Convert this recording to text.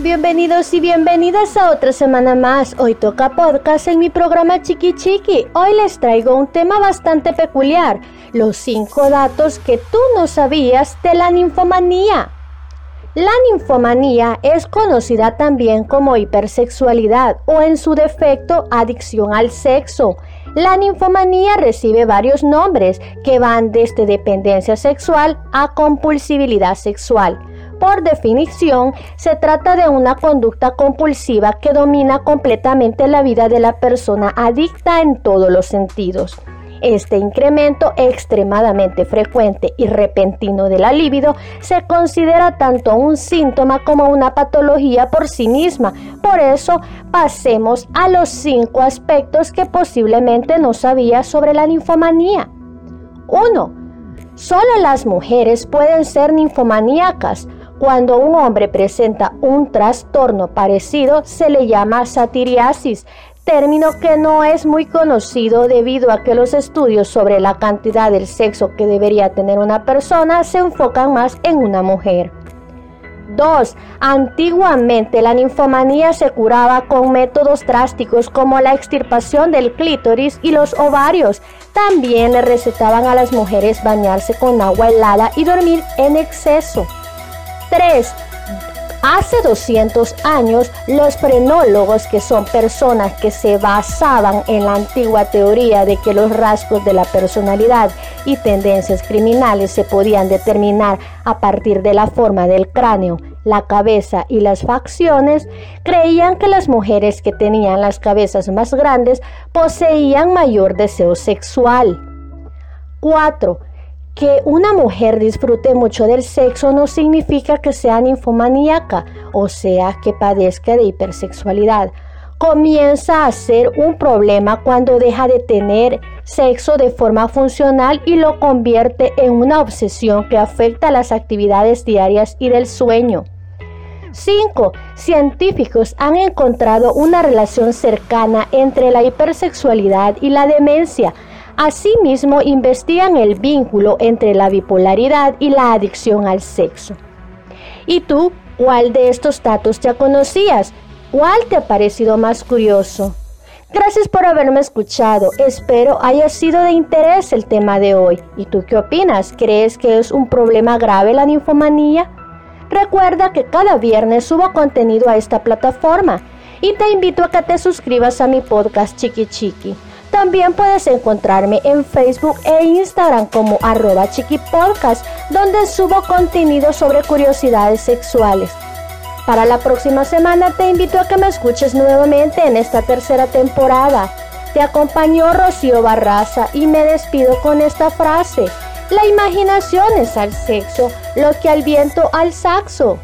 Bienvenidos y bienvenidas a otra semana más. Hoy toca podcast en mi programa Chiqui Chiqui. Hoy les traigo un tema bastante peculiar, los 5 datos que tú no sabías de la ninfomanía. La ninfomanía es conocida también como hipersexualidad o en su defecto adicción al sexo. La ninfomanía recibe varios nombres que van desde dependencia sexual a compulsibilidad sexual. Por definición, se trata de una conducta compulsiva que domina completamente la vida de la persona adicta en todos los sentidos. Este incremento extremadamente frecuente y repentino de la libido se considera tanto un síntoma como una patología por sí misma. Por eso, pasemos a los cinco aspectos que posiblemente no sabías sobre la ninfomanía. 1. Solo las mujeres pueden ser ninfomaníacas. Cuando un hombre presenta un trastorno parecido, se le llama satiriasis, término que no es muy conocido debido a que los estudios sobre la cantidad del sexo que debería tener una persona se enfocan más en una mujer. 2. Antiguamente la ninfomanía se curaba con métodos drásticos como la extirpación del clítoris y los ovarios. También le recetaban a las mujeres bañarse con agua helada y dormir en exceso. 3. Hace 200 años, los frenólogos, que son personas que se basaban en la antigua teoría de que los rasgos de la personalidad y tendencias criminales se podían determinar a partir de la forma del cráneo, la cabeza y las facciones, creían que las mujeres que tenían las cabezas más grandes poseían mayor deseo sexual. 4 que una mujer disfrute mucho del sexo no significa que sea ninfomaníaca, o sea, que padezca de hipersexualidad. Comienza a ser un problema cuando deja de tener sexo de forma funcional y lo convierte en una obsesión que afecta las actividades diarias y del sueño. 5. Científicos han encontrado una relación cercana entre la hipersexualidad y la demencia Asimismo, investigan el vínculo entre la bipolaridad y la adicción al sexo. ¿Y tú, cuál de estos datos ya conocías? ¿Cuál te ha parecido más curioso? Gracias por haberme escuchado. Espero haya sido de interés el tema de hoy. ¿Y tú qué opinas? ¿Crees que es un problema grave la ninfomanía? Recuerda que cada viernes subo contenido a esta plataforma y te invito a que te suscribas a mi podcast Chiqui Chiqui. También puedes encontrarme en Facebook e Instagram como arroba chiquipodcast, donde subo contenido sobre curiosidades sexuales. Para la próxima semana te invito a que me escuches nuevamente en esta tercera temporada. Te acompañó Rocío Barraza y me despido con esta frase. La imaginación es al sexo, lo que al viento al saxo.